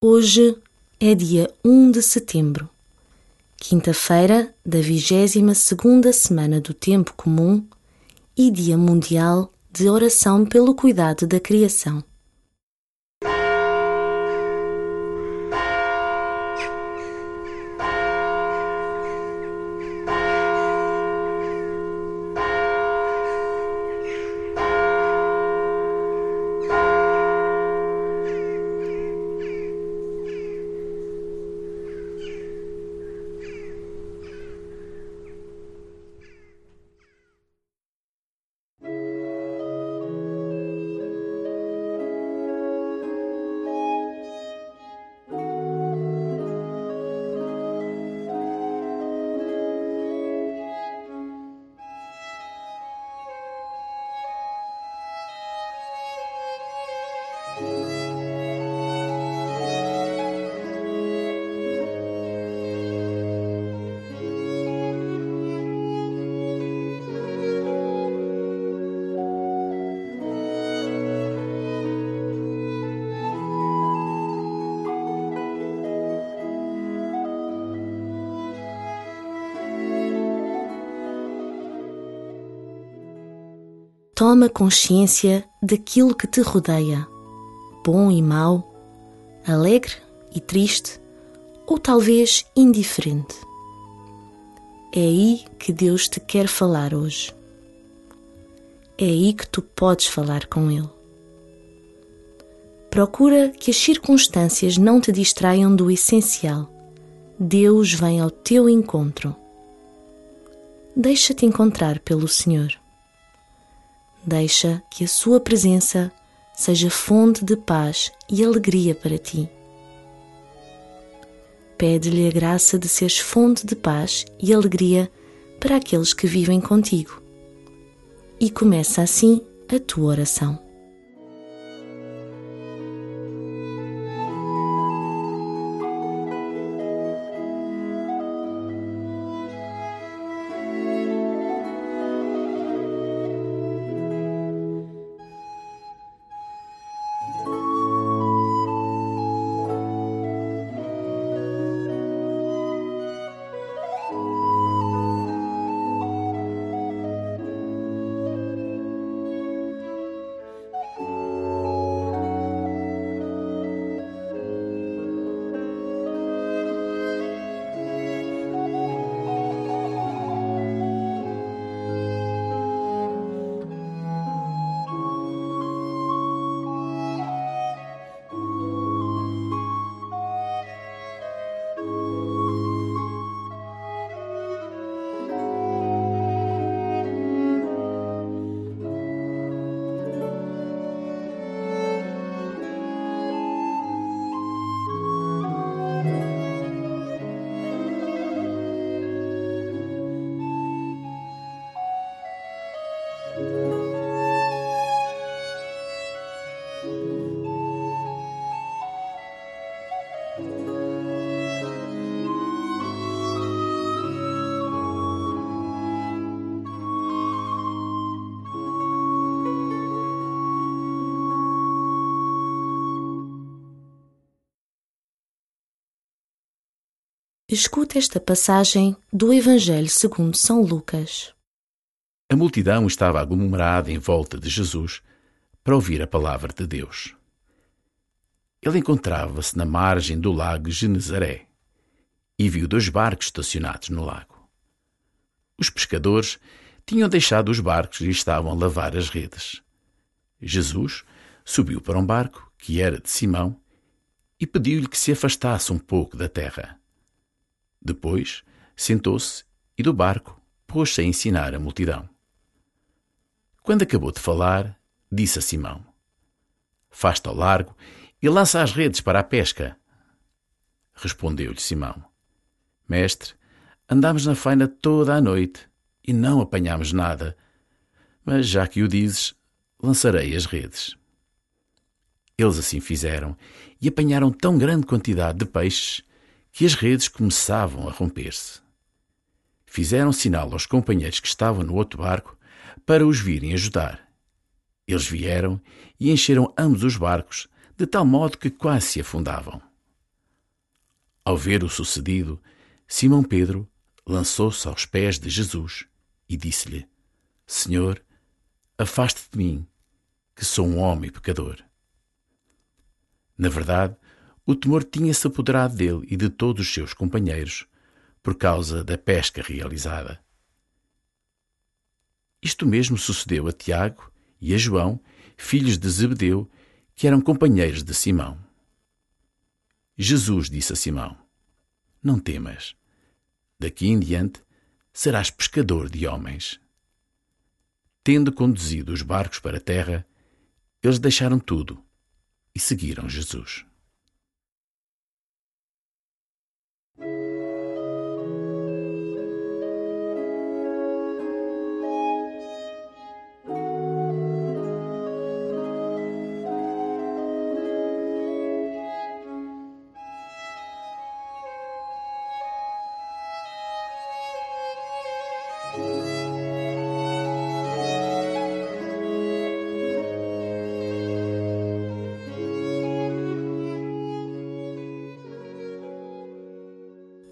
Hoje é dia 1 de setembro, quinta-feira da 22ª semana do Tempo Comum e Dia Mundial de Oração pelo Cuidado da Criação. Toma consciência daquilo que te rodeia, bom e mau, alegre e triste, ou talvez indiferente. É aí que Deus te quer falar hoje. É aí que tu podes falar com Ele. Procura que as circunstâncias não te distraiam do essencial. Deus vem ao teu encontro. Deixa-te encontrar pelo Senhor. Deixa que a Sua presença seja fonte de paz e alegria para ti. Pede-lhe a graça de seres fonte de paz e alegria para aqueles que vivem contigo. E começa assim a tua oração. Escuta esta passagem do Evangelho segundo São Lucas. A multidão estava aglomerada em volta de Jesus para ouvir a palavra de Deus. Ele encontrava-se na margem do lago Genezaré e viu dois barcos estacionados no lago. Os pescadores tinham deixado os barcos e estavam a lavar as redes. Jesus subiu para um barco, que era de Simão, e pediu-lhe que se afastasse um pouco da terra. Depois, sentou-se e do barco pôs-se a ensinar a multidão. Quando acabou de falar, disse a Simão: Faz-te ao largo e lança as redes para a pesca. Respondeu-lhe Simão: Mestre, andámos na faina toda a noite e não apanhámos nada, mas já que o dizes, lançarei as redes. Eles assim fizeram e apanharam tão grande quantidade de peixes que as redes começavam a romper-se. Fizeram sinal aos companheiros que estavam no outro barco para os virem ajudar. Eles vieram e encheram ambos os barcos, de tal modo que quase se afundavam. Ao ver o sucedido, Simão Pedro lançou-se aos pés de Jesus e disse-lhe: Senhor, afaste-te de mim, que sou um homem pecador. Na verdade, o temor tinha-se apoderado dele e de todos os seus companheiros por causa da pesca realizada. Isto mesmo sucedeu a Tiago e a João, filhos de Zebedeu, que eram companheiros de Simão. Jesus disse a Simão: Não temas. Daqui em diante serás pescador de homens. Tendo conduzido os barcos para a terra, eles deixaram tudo e seguiram Jesus.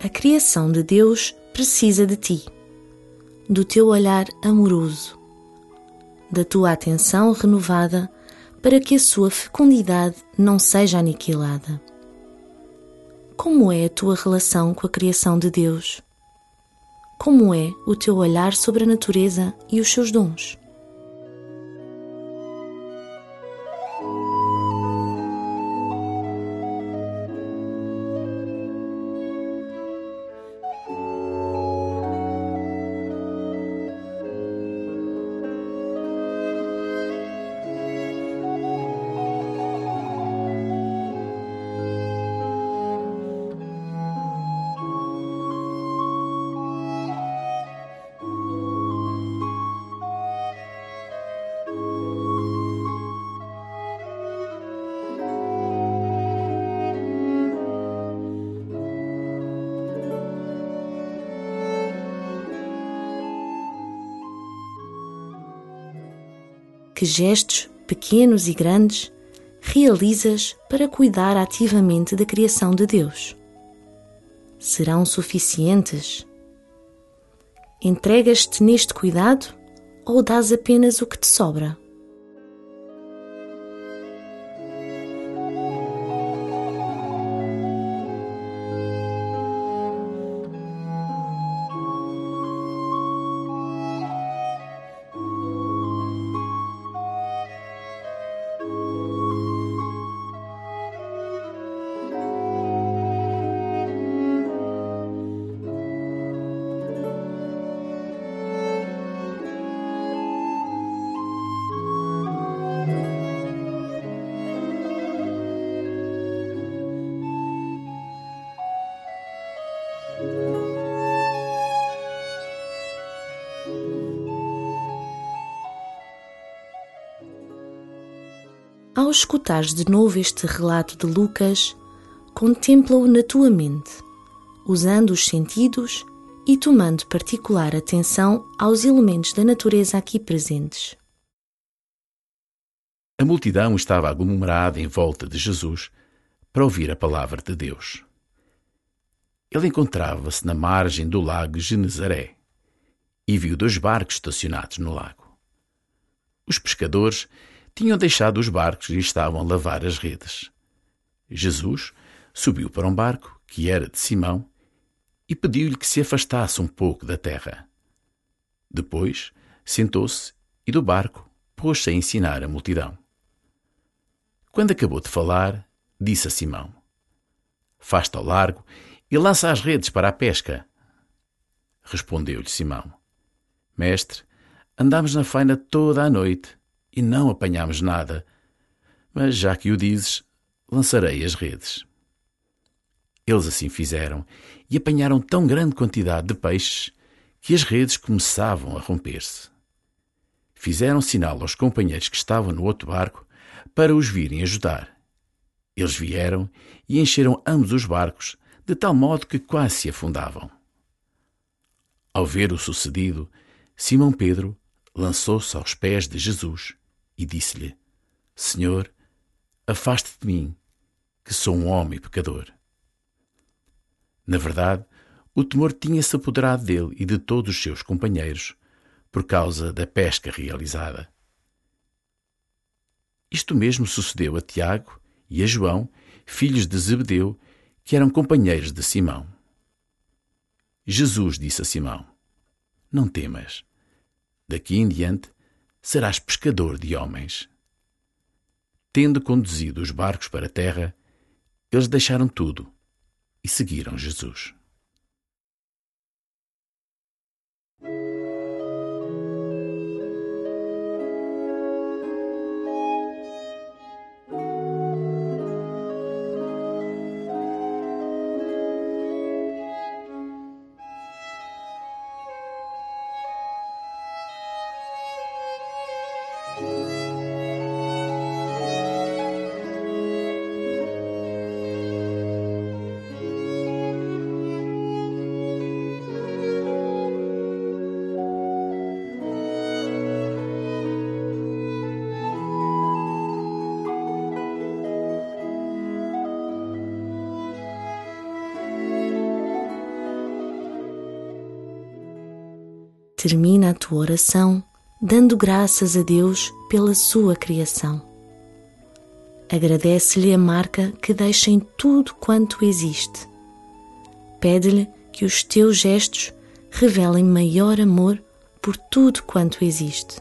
A criação de Deus precisa de ti, do teu olhar amoroso, da tua atenção renovada para que a sua fecundidade não seja aniquilada. Como é a tua relação com a criação de Deus? Como é o teu olhar sobre a natureza e os seus dons? Que gestos, pequenos e grandes, realizas para cuidar ativamente da criação de Deus? Serão suficientes? Entregas-te neste cuidado ou dás apenas o que te sobra? Ao escutares de novo este relato de Lucas, contempla-o na tua mente, usando os sentidos e tomando particular atenção aos elementos da natureza aqui presentes. A multidão estava aglomerada em volta de Jesus para ouvir a palavra de Deus. Ele encontrava-se na margem do lago Genezaré e viu dois barcos estacionados no lago. Os pescadores tinham deixado os barcos e estavam a lavar as redes. Jesus subiu para um barco, que era de Simão, e pediu-lhe que se afastasse um pouco da terra. Depois sentou-se e do barco pôs-se a ensinar a multidão. Quando acabou de falar, disse a Simão: Faz-te ao largo e lança as redes para a pesca. Respondeu-lhe Simão: Mestre, andamos na faina toda a noite e não apanhamos nada. Mas já que o dizes, lançarei as redes. Eles assim fizeram e apanharam tão grande quantidade de peixes que as redes começavam a romper-se. Fizeram sinal aos companheiros que estavam no outro barco para os virem ajudar. Eles vieram e encheram ambos os barcos, de tal modo que quase se afundavam. Ao ver o sucedido, Simão Pedro lançou-se aos pés de Jesus e disse-lhe: Senhor, afaste-te de mim, que sou um homem pecador. Na verdade, o temor tinha-se apoderado dele e de todos os seus companheiros por causa da pesca realizada. Isto mesmo sucedeu a Tiago e a João, filhos de Zebedeu, que eram companheiros de Simão. Jesus disse a Simão: Não temas. Daqui em diante serás pescador de homens. Tendo conduzido os barcos para a terra, eles deixaram tudo e seguiram Jesus. Termina a tua oração dando graças a Deus pela sua criação. Agradece-lhe a marca que deixa em tudo quanto existe. Pede-lhe que os teus gestos revelem maior amor por tudo quanto existe.